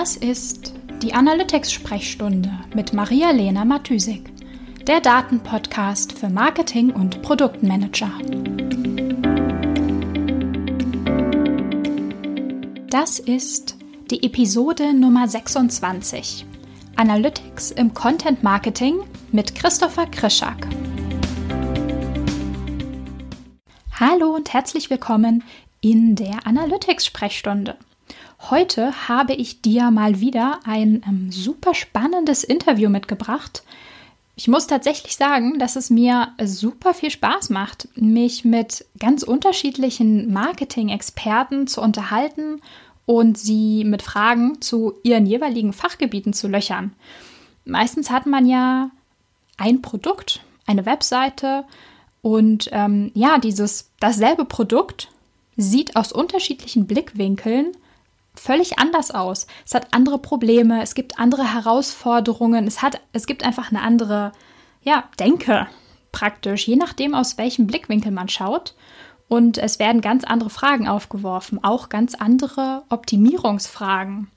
Das ist die Analytics-Sprechstunde mit Maria-Lena Matysik, der Datenpodcast für Marketing und Produktmanager. Das ist die Episode Nummer 26. Analytics im Content Marketing mit Christopher Krischak. Hallo und herzlich willkommen in der Analytics-Sprechstunde. Heute habe ich dir mal wieder ein ähm, super spannendes Interview mitgebracht. Ich muss tatsächlich sagen, dass es mir super viel Spaß macht, mich mit ganz unterschiedlichen Marketing-Experten zu unterhalten und sie mit Fragen zu ihren jeweiligen Fachgebieten zu löchern. Meistens hat man ja ein Produkt, eine Webseite und ähm, ja, dieses dasselbe Produkt sieht aus unterschiedlichen Blickwinkeln völlig anders aus. Es hat andere Probleme, es gibt andere Herausforderungen, es, hat, es gibt einfach eine andere ja, Denke praktisch, je nachdem, aus welchem Blickwinkel man schaut. Und es werden ganz andere Fragen aufgeworfen, auch ganz andere Optimierungsfragen.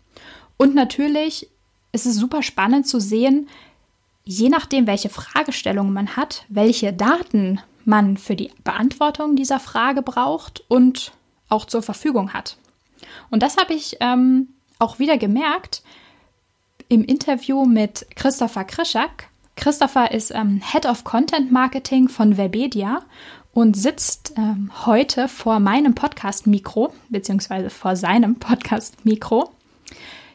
Und natürlich ist es super spannend zu sehen, je nachdem, welche Fragestellungen man hat, welche Daten man für die Beantwortung dieser Frage braucht und auch zur Verfügung hat. Und das habe ich ähm, auch wieder gemerkt im Interview mit Christopher Krischak. Christopher ist ähm, Head of Content Marketing von Webedia und sitzt ähm, heute vor meinem Podcast-Mikro, beziehungsweise vor seinem Podcast-Mikro.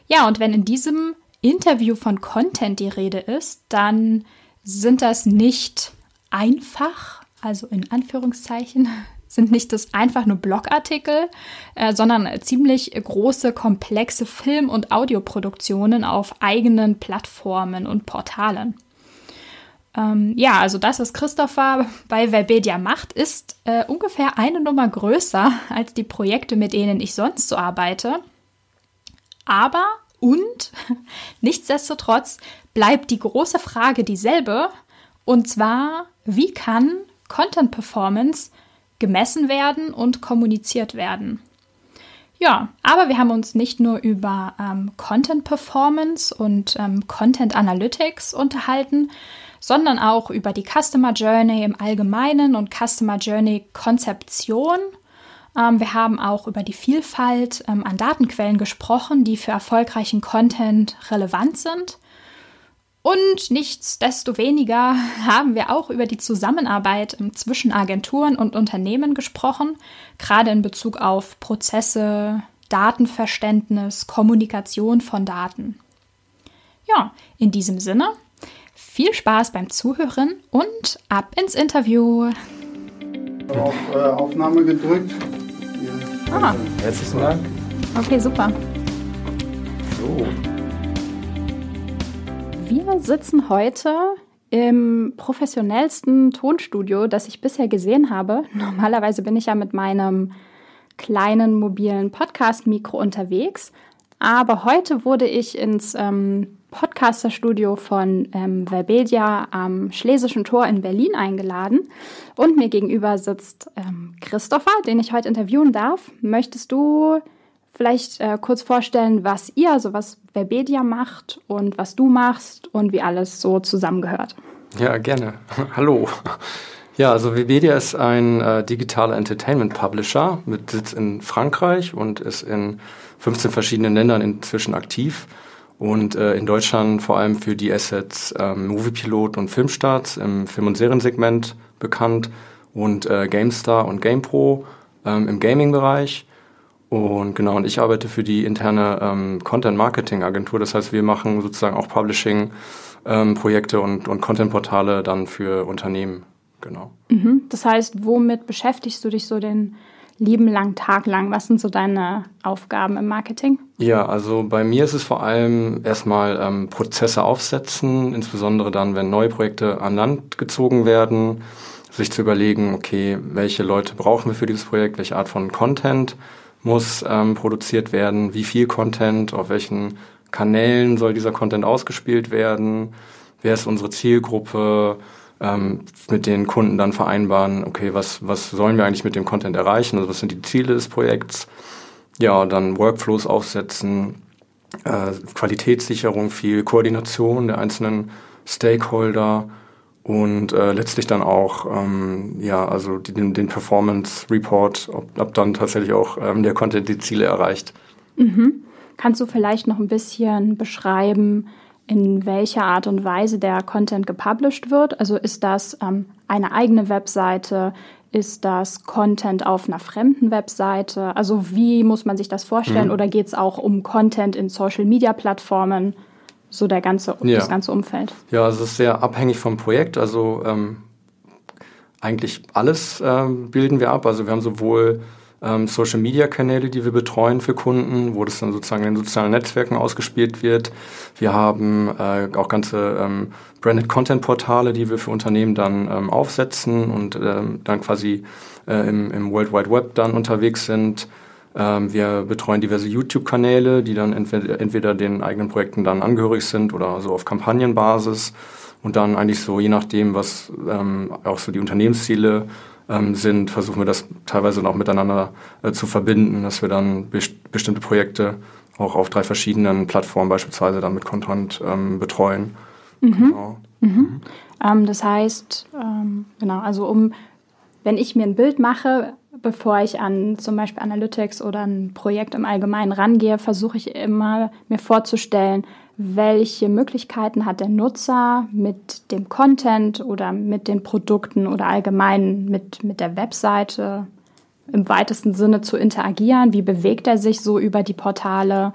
Ja, und wenn in diesem Interview von Content die Rede ist, dann sind das nicht einfach, also in Anführungszeichen, sind nicht das einfach nur Blogartikel, äh, sondern ziemlich große, komplexe Film- und Audioproduktionen auf eigenen Plattformen und Portalen. Ähm, ja, also das, was Christopher bei Webedia macht, ist äh, ungefähr eine Nummer größer als die Projekte, mit denen ich sonst so arbeite. Aber und nichtsdestotrotz bleibt die große Frage dieselbe, und zwar, wie kann Content Performance gemessen werden und kommuniziert werden. Ja, aber wir haben uns nicht nur über ähm, Content Performance und ähm, Content Analytics unterhalten, sondern auch über die Customer Journey im Allgemeinen und Customer Journey Konzeption. Ähm, wir haben auch über die Vielfalt ähm, an Datenquellen gesprochen, die für erfolgreichen Content relevant sind. Und nichtsdestoweniger haben wir auch über die Zusammenarbeit zwischen Agenturen und Unternehmen gesprochen, gerade in Bezug auf Prozesse, Datenverständnis, Kommunikation von Daten. Ja, in diesem Sinne, viel Spaß beim Zuhören und ab ins Interview. Auf äh, Aufnahme gedrückt. Ah. Herzlichen Dank. Okay, super. So. Wir sitzen heute im professionellsten Tonstudio, das ich bisher gesehen habe. Normalerweise bin ich ja mit meinem kleinen mobilen Podcast-Mikro unterwegs. Aber heute wurde ich ins ähm, Podcaster-Studio von ähm, Verbedia am Schlesischen Tor in Berlin eingeladen. Und mir gegenüber sitzt ähm, Christopher, den ich heute interviewen darf. Möchtest du vielleicht äh, kurz vorstellen, was ihr, also was Verbedia macht und was du machst und wie alles so zusammengehört. Ja, gerne. Hallo. Ja, also Webedia ist ein äh, digitaler Entertainment Publisher mit Sitz in Frankreich und ist in 15 verschiedenen Ländern inzwischen aktiv und äh, in Deutschland vor allem für die Assets ähm, Moviepilot und Filmstarts im Film- und Seriensegment bekannt und äh, GameStar und GamePro ähm, im Gaming-Bereich und genau, und ich arbeite für die interne ähm, Content-Marketing-Agentur. Das heißt, wir machen sozusagen auch Publishing-Projekte ähm, und, und Content-Portale dann für Unternehmen. Genau. Mhm. Das heißt, womit beschäftigst du dich so den lieben langen Tag lang? Was sind so deine Aufgaben im Marketing? Ja, also bei mir ist es vor allem erstmal ähm, Prozesse aufsetzen, insbesondere dann, wenn neue Projekte an Land gezogen werden, sich zu überlegen, okay, welche Leute brauchen wir für dieses Projekt, welche Art von Content muss ähm, produziert werden, wie viel Content, auf welchen Kanälen soll dieser Content ausgespielt werden, wer ist unsere Zielgruppe, ähm, mit den Kunden dann vereinbaren, okay, was, was sollen wir eigentlich mit dem Content erreichen, also was sind die Ziele des Projekts, ja, dann Workflows aufsetzen, äh, Qualitätssicherung, viel Koordination der einzelnen Stakeholder und äh, letztlich dann auch ähm, ja also den, den Performance Report, ob, ob dann tatsächlich auch ähm, der Content die Ziele erreicht. Mhm. Kannst du vielleicht noch ein bisschen beschreiben, in welcher Art und Weise der Content gepublished wird? Also ist das ähm, eine eigene Webseite? Ist das Content auf einer fremden Webseite? Also wie muss man sich das vorstellen? Mhm. Oder geht es auch um Content in Social-Media-Plattformen? So der ganze, ja. das ganze Umfeld? Ja, also es ist sehr abhängig vom Projekt. Also ähm, eigentlich alles ähm, bilden wir ab. Also wir haben sowohl ähm, Social-Media-Kanäle, die wir betreuen für Kunden, wo das dann sozusagen in den sozialen Netzwerken ausgespielt wird. Wir haben äh, auch ganze ähm, Branded Content-Portale, die wir für Unternehmen dann ähm, aufsetzen und ähm, dann quasi äh, im, im World Wide Web dann unterwegs sind. Ähm, wir betreuen diverse YouTube-Kanäle, die dann entweder, entweder den eigenen Projekten dann angehörig sind oder so auf Kampagnenbasis. Und dann eigentlich so, je nachdem, was ähm, auch so die Unternehmensziele ähm, sind, versuchen wir das teilweise noch miteinander äh, zu verbinden, dass wir dann be bestimmte Projekte auch auf drei verschiedenen Plattformen beispielsweise dann mit Content ähm, betreuen. Mhm. Genau. Mhm. Mhm. Ähm, das heißt, ähm, genau, also um, wenn ich mir ein Bild mache, bevor ich an zum Beispiel Analytics oder ein Projekt im Allgemeinen rangehe, versuche ich immer mir vorzustellen, welche Möglichkeiten hat der Nutzer mit dem Content oder mit den Produkten oder allgemein mit, mit der Webseite im weitesten Sinne zu interagieren. Wie bewegt er sich so über die Portale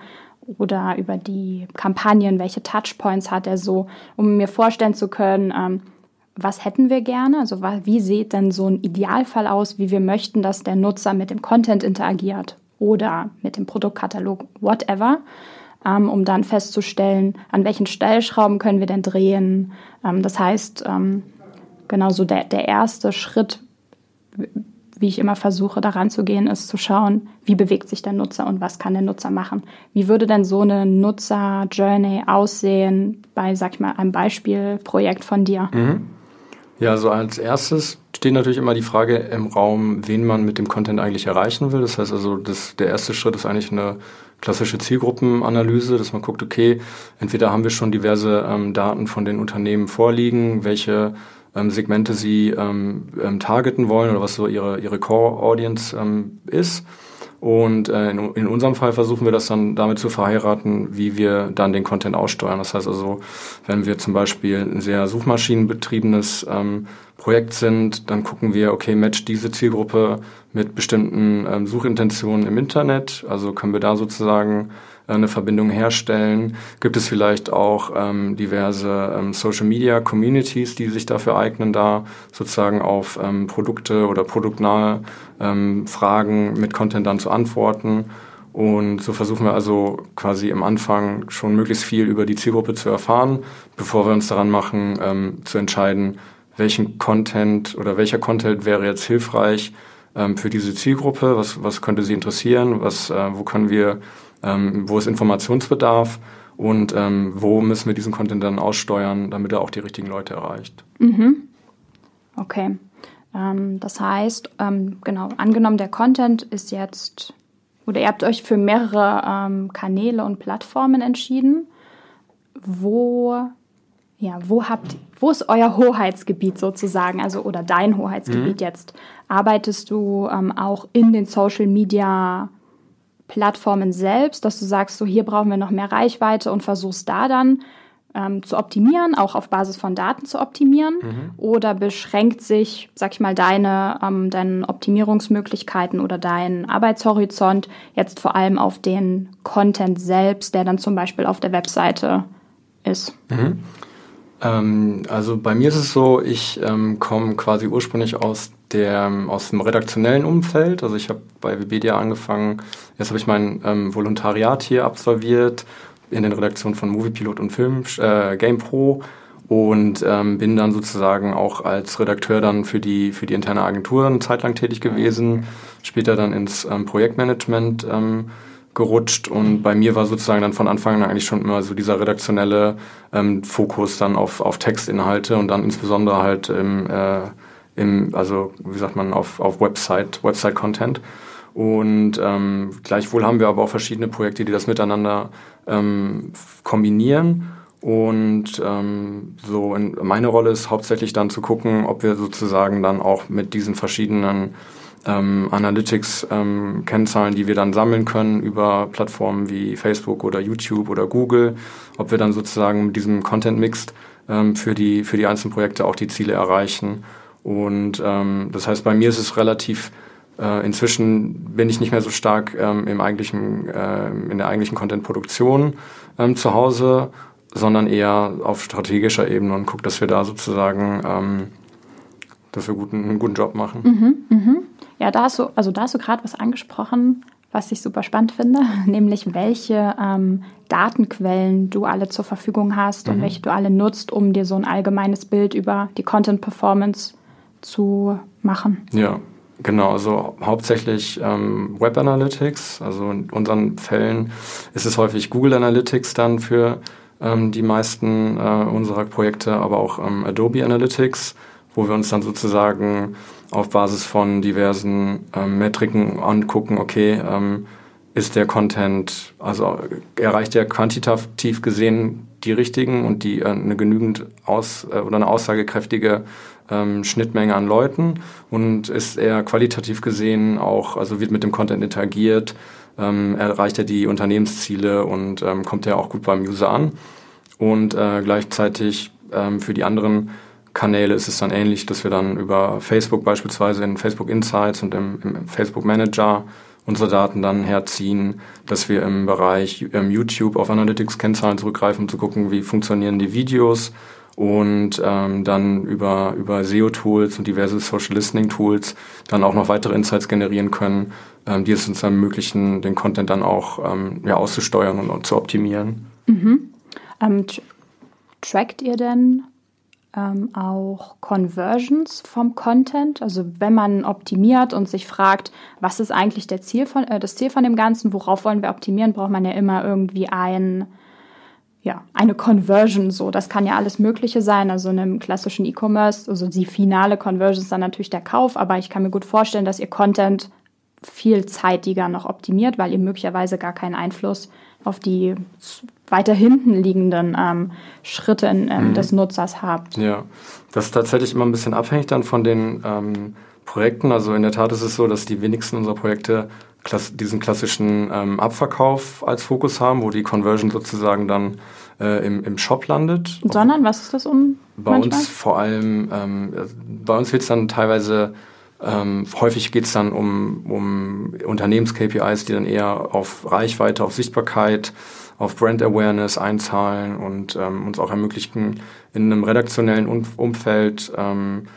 oder über die Kampagnen? Welche Touchpoints hat er so, um mir vorstellen zu können, ähm, was hätten wir gerne? Also wie sieht denn so ein Idealfall aus, wie wir möchten, dass der Nutzer mit dem Content interagiert oder mit dem Produktkatalog, whatever, ähm, um dann festzustellen, an welchen Stellschrauben können wir denn drehen. Ähm, das heißt, ähm, genau so der, der erste Schritt, wie ich immer versuche, daran zu gehen, ist zu schauen, wie bewegt sich der Nutzer und was kann der Nutzer machen. Wie würde denn so eine Nutzer-Journey aussehen bei, sag ich mal, einem Beispielprojekt von dir? Mhm. Ja, also als erstes steht natürlich immer die Frage im Raum, wen man mit dem Content eigentlich erreichen will. Das heißt also, das, der erste Schritt ist eigentlich eine klassische Zielgruppenanalyse, dass man guckt, okay, entweder haben wir schon diverse ähm, Daten von den Unternehmen vorliegen, welche ähm, Segmente sie ähm, ähm targeten wollen oder was so ihre, ihre Core-Audience ähm, ist und äh, in, in, unserem Fall versuchen wir das dann damit zu verheiraten, wie wir dann den Content aussteuern. Das heißt also, wenn wir zum Beispiel ein sehr suchmaschinenbetriebenes ähm, Projekt sind, dann gucken wir, okay, matcht diese Zielgruppe mit bestimmten ähm, Suchintentionen im Internet. Also können wir da sozusagen eine Verbindung herstellen? Gibt es vielleicht auch ähm, diverse ähm, Social Media Communities, die sich dafür eignen, da sozusagen auf ähm, Produkte oder produktnahe ähm, Fragen mit Content dann zu antworten? Und so versuchen wir also quasi am Anfang schon möglichst viel über die Zielgruppe zu erfahren, bevor wir uns daran machen, ähm, zu entscheiden, welchen Content oder welcher Content wäre jetzt hilfreich ähm, für diese Zielgruppe, was, was könnte sie interessieren, was, äh, wo können wir ähm, wo ist Informationsbedarf und ähm, wo müssen wir diesen Content dann aussteuern, damit er auch die richtigen Leute erreicht. Mhm. Okay. Ähm, das heißt, ähm, genau, angenommen, der Content ist jetzt, oder ihr habt euch für mehrere ähm, Kanäle und Plattformen entschieden. Wo ja, wo habt, wo ist euer Hoheitsgebiet sozusagen, also oder dein Hoheitsgebiet mhm. jetzt? Arbeitest du ähm, auch in den Social Media Plattformen selbst, dass du sagst, so hier brauchen wir noch mehr Reichweite und versuchst da dann ähm, zu optimieren, auch auf Basis von Daten zu optimieren? Mhm. Oder beschränkt sich, sag ich mal, deine, ähm, deine Optimierungsmöglichkeiten oder dein Arbeitshorizont jetzt vor allem auf den Content selbst, der dann zum Beispiel auf der Webseite ist? Mhm. Ähm, also bei mir ist es so, ich ähm, komme quasi ursprünglich aus der, aus dem redaktionellen Umfeld. Also ich habe bei Webedia angefangen, jetzt habe ich mein ähm, Volontariat hier absolviert in den Redaktionen von Moviepilot und Film, äh, GamePro und ähm, bin dann sozusagen auch als Redakteur dann für die, für die interne Agentur eine Zeit lang tätig gewesen, später dann ins ähm, Projektmanagement ähm, gerutscht und bei mir war sozusagen dann von Anfang an eigentlich schon immer so dieser redaktionelle ähm, Fokus dann auf, auf Textinhalte und dann insbesondere halt im, äh, im also wie sagt man, auf, auf Website, Website-Content. Und ähm, gleichwohl haben wir aber auch verschiedene Projekte, die das miteinander ähm, kombinieren. Und ähm, so in, meine Rolle ist hauptsächlich dann zu gucken, ob wir sozusagen dann auch mit diesen verschiedenen ähm, Analytics-Kennzahlen, ähm, die wir dann sammeln können über Plattformen wie Facebook oder YouTube oder Google, ob wir dann sozusagen mit diesem Content-Mix ähm, für, die, für die einzelnen Projekte auch die Ziele erreichen. Und ähm, das heißt, bei mir ist es relativ äh, inzwischen bin ich nicht mehr so stark ähm, im eigentlichen, äh, in der eigentlichen Content-Produktion ähm, zu Hause, sondern eher auf strategischer Ebene und gucke, dass wir da sozusagen, ähm, wir guten, einen guten Job machen. Mhm, mh. Ja, da hast du, also da hast du gerade was angesprochen, was ich super spannend finde, nämlich welche ähm, Datenquellen du alle zur Verfügung hast mhm. und welche du alle nutzt, um dir so ein allgemeines Bild über die Content Performance zu machen. Ja, Genau, also hauptsächlich ähm, Web Analytics. Also in unseren Fällen ist es häufig Google Analytics dann für ähm, die meisten äh, unserer Projekte, aber auch ähm, Adobe Analytics, wo wir uns dann sozusagen auf Basis von diversen ähm, Metriken angucken, okay, ähm, ist der Content, also erreicht er quantitativ gesehen die richtigen und die äh, eine genügend aus äh, oder eine aussagekräftige ähm, Schnittmenge an Leuten und ist er qualitativ gesehen auch, also wird mit dem Content interagiert, ähm, erreicht er die Unternehmensziele und ähm, kommt er auch gut beim User an. Und äh, gleichzeitig ähm, für die anderen Kanäle ist es dann ähnlich, dass wir dann über Facebook beispielsweise in Facebook Insights und im, im Facebook Manager unsere Daten dann herziehen, dass wir im Bereich ähm, YouTube auf Analytics-Kennzahlen zurückgreifen, um zu gucken, wie funktionieren die Videos und ähm, dann über, über SEO-Tools und diverse Social Listening-Tools dann auch noch weitere Insights generieren können, ähm, die es uns ermöglichen, den Content dann auch ähm, ja, auszusteuern und, und zu optimieren. Mhm. Ähm, trackt ihr denn ähm, auch Conversions vom Content? Also wenn man optimiert und sich fragt, was ist eigentlich der Ziel von, äh, das Ziel von dem Ganzen, worauf wollen wir optimieren, braucht man ja immer irgendwie ein ja, eine Conversion so. Das kann ja alles Mögliche sein. Also in einem klassischen E-Commerce, also die finale Conversion ist dann natürlich der Kauf, aber ich kann mir gut vorstellen, dass ihr Content viel zeitiger noch optimiert, weil ihr möglicherweise gar keinen Einfluss auf die weiter hinten liegenden ähm, Schritte in, ähm, mhm. des Nutzers habt. Ja, das ist tatsächlich immer ein bisschen abhängig dann von den ähm, Projekten. Also in der Tat ist es so, dass die wenigsten unserer Projekte klass diesen klassischen ähm, Abverkauf als Fokus haben, wo die Conversion sozusagen dann äh, im, im Shop landet. Sondern was ist das um? Bei manchmal? uns vor allem, ähm, bei uns wird es dann teilweise, ähm, häufig geht es dann um, um Unternehmens-KPIs, die dann eher auf Reichweite, auf Sichtbarkeit, auf Brand Awareness einzahlen und ähm, uns auch ermöglichen, in einem redaktionellen Umfeld ähm,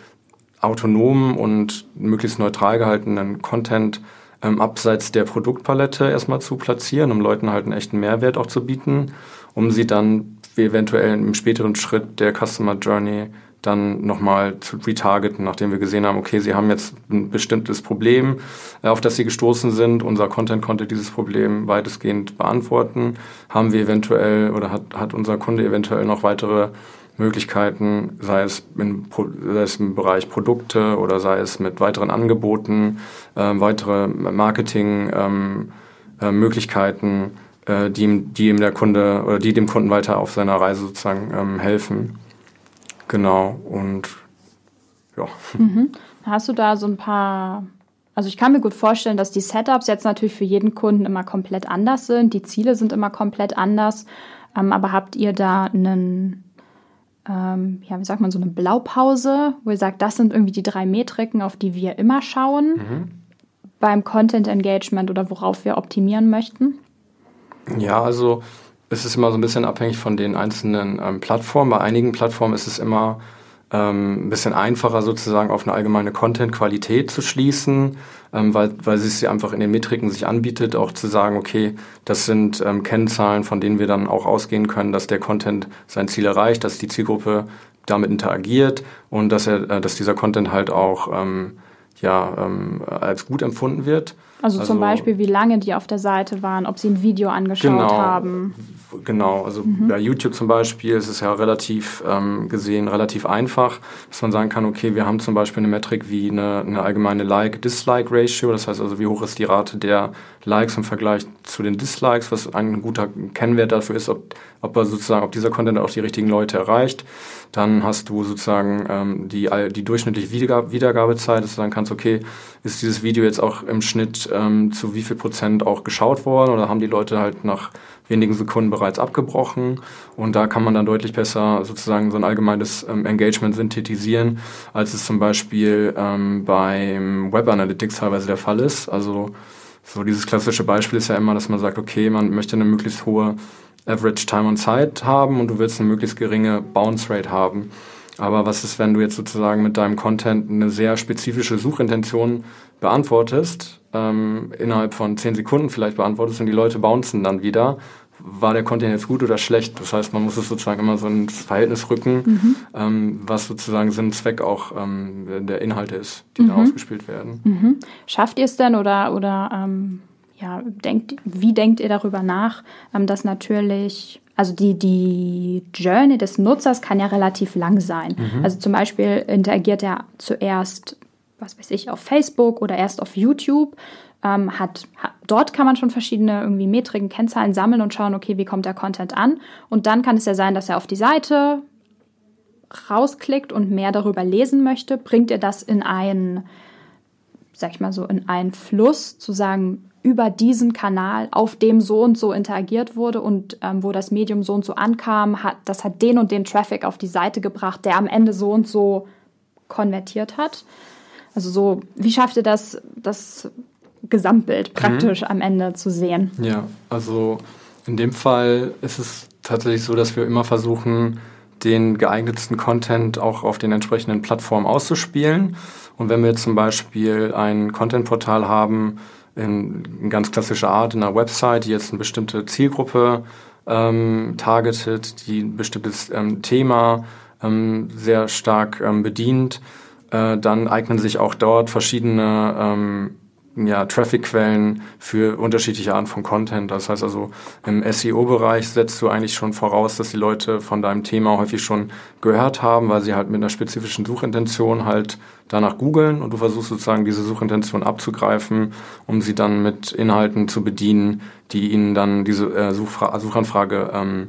autonomen und möglichst neutral gehaltenen Content ähm, abseits der Produktpalette erstmal zu platzieren, um Leuten halt einen echten Mehrwert auch zu bieten, um sie dann eventuell im späteren Schritt der Customer Journey dann nochmal zu retargeten, nachdem wir gesehen haben, okay, sie haben jetzt ein bestimmtes Problem, äh, auf das sie gestoßen sind. Unser Content konnte dieses Problem weitestgehend beantworten. Haben wir eventuell oder hat, hat unser Kunde eventuell noch weitere Möglichkeiten, sei es, in, sei es im Bereich Produkte oder sei es mit weiteren Angeboten, äh, weitere Marketing-Möglichkeiten, ähm, äh, die, ihm, die ihm der Kunde oder die dem Kunden weiter auf seiner Reise sozusagen ähm, helfen. Genau, und ja. Mhm. Hast du da so ein paar also ich kann mir gut vorstellen, dass die Setups jetzt natürlich für jeden Kunden immer komplett anders sind. Die Ziele sind immer komplett anders. Ähm, aber habt ihr da einen ähm, ja, wie sagt man, so eine Blaupause, wo ihr sagt, das sind irgendwie die drei Metriken, auf die wir immer schauen mhm. beim Content Engagement oder worauf wir optimieren möchten? Ja, also es ist immer so ein bisschen abhängig von den einzelnen ähm, Plattformen. Bei einigen Plattformen ist es immer ähm, ein bisschen einfacher sozusagen auf eine allgemeine Content-Qualität zu schließen, ähm, weil, weil es sich einfach in den Metriken sich anbietet, auch zu sagen, okay, das sind ähm, Kennzahlen, von denen wir dann auch ausgehen können, dass der Content sein Ziel erreicht, dass die Zielgruppe damit interagiert und dass er, äh, dass dieser Content halt auch ähm, ja, ähm, als gut empfunden wird. Also, also, zum Beispiel, wie lange die auf der Seite waren, ob sie ein Video angeschaut genau, haben. Genau, also mhm. bei YouTube zum Beispiel ist es ja relativ ähm, gesehen relativ einfach, dass man sagen kann, okay, wir haben zum Beispiel eine Metrik wie eine, eine allgemeine Like-Dislike-Ratio, das heißt also, wie hoch ist die Rate der Likes im Vergleich zu den Dislikes, was ein guter Kennwert dafür ist, ob, ob er sozusagen, ob dieser Content auch die richtigen Leute erreicht. Dann hast du sozusagen ähm, die, die durchschnittliche Wiedergabe, Wiedergabezeit, dass du sagen kannst, okay, ist dieses Video jetzt auch im Schnitt ähm, zu wie viel Prozent auch geschaut worden oder haben die Leute halt nach wenigen Sekunden bereits abgebrochen. Und da kann man dann deutlich besser sozusagen so ein allgemeines ähm, Engagement synthetisieren, als es zum Beispiel ähm, beim Web Analytics teilweise der Fall ist. Also so dieses klassische Beispiel ist ja immer, dass man sagt, okay, man möchte eine möglichst hohe Average Time on Site haben und du willst eine möglichst geringe Bounce Rate haben. Aber was ist, wenn du jetzt sozusagen mit deinem Content eine sehr spezifische Suchintention beantwortest, ähm, innerhalb von zehn Sekunden vielleicht beantwortest und die Leute bouncen dann wieder, war der Content jetzt gut oder schlecht? Das heißt, man muss es sozusagen immer so ins Verhältnis rücken, mhm. ähm, was sozusagen Sinn und Zweck auch ähm, der Inhalte ist, die mhm. da ausgespielt werden. Mhm. Schafft ihr es denn oder, oder ähm, ja, denkt, wie denkt ihr darüber nach, ähm, dass natürlich also die, die Journey des Nutzers kann ja relativ lang sein. Mhm. Also zum Beispiel interagiert er zuerst, was weiß ich, auf Facebook oder erst auf YouTube. Ähm, hat, hat, dort kann man schon verschiedene irgendwie Metriken, Kennzahlen sammeln und schauen, okay, wie kommt der Content an. Und dann kann es ja sein, dass er auf die Seite rausklickt und mehr darüber lesen möchte. Bringt er das in einen, sag ich mal so, in einen Fluss, zu sagen, über diesen Kanal, auf dem so und so interagiert wurde und ähm, wo das Medium so und so ankam, hat, das hat den und den Traffic auf die Seite gebracht, der am Ende so und so konvertiert hat. Also so, wie schafft ihr das, das Gesamtbild mhm. praktisch mhm. am Ende zu sehen? Ja, also in dem Fall ist es tatsächlich so, dass wir immer versuchen, den geeignetsten Content auch auf den entsprechenden Plattformen auszuspielen. Und wenn wir zum Beispiel ein Content-Portal haben, in, in ganz klassischer Art in einer Website, die jetzt eine bestimmte Zielgruppe ähm, targetet, die ein bestimmtes ähm, Thema ähm, sehr stark ähm, bedient, äh, dann eignen sich auch dort verschiedene ähm, ja, Traffic-Quellen für unterschiedliche Arten von Content. Das heißt also, im SEO-Bereich setzt du eigentlich schon voraus, dass die Leute von deinem Thema häufig schon gehört haben, weil sie halt mit einer spezifischen Suchintention halt danach googeln und du versuchst sozusagen diese Suchintention abzugreifen, um sie dann mit Inhalten zu bedienen, die ihnen dann diese äh, Suchfra Suchanfrage ähm,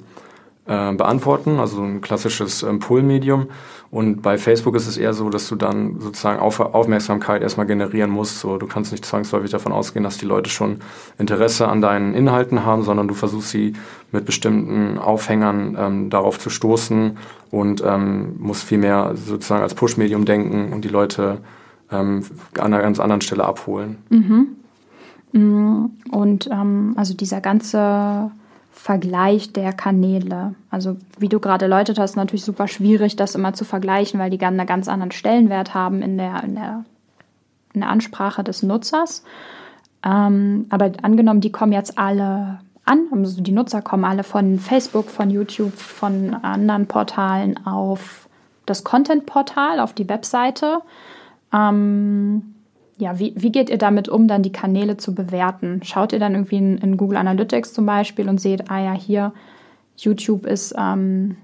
äh, beantworten, also ein klassisches ähm, Pull-Medium. Und bei Facebook ist es eher so, dass du dann sozusagen Auf Aufmerksamkeit erstmal generieren musst. So, du kannst nicht zwangsläufig davon ausgehen, dass die Leute schon Interesse an deinen Inhalten haben, sondern du versuchst sie mit bestimmten Aufhängern ähm, darauf zu stoßen und ähm, musst vielmehr sozusagen als Push-Medium denken und die Leute ähm, an einer ganz anderen Stelle abholen. Mhm. Mm, und ähm, also dieser ganze Vergleich der Kanäle. Also wie du gerade erläutert hast, natürlich super schwierig, das immer zu vergleichen, weil die einen ganz anderen Stellenwert haben in der, in der, in der Ansprache des Nutzers. Ähm, aber angenommen, die kommen jetzt alle an, also die Nutzer kommen alle von Facebook, von YouTube, von anderen Portalen auf das Content-Portal, auf die Webseite. Ähm, ja, wie, wie geht ihr damit um, dann die Kanäle zu bewerten? Schaut ihr dann irgendwie in, in Google Analytics zum Beispiel und seht, ah ja, hier, YouTube ist ähm,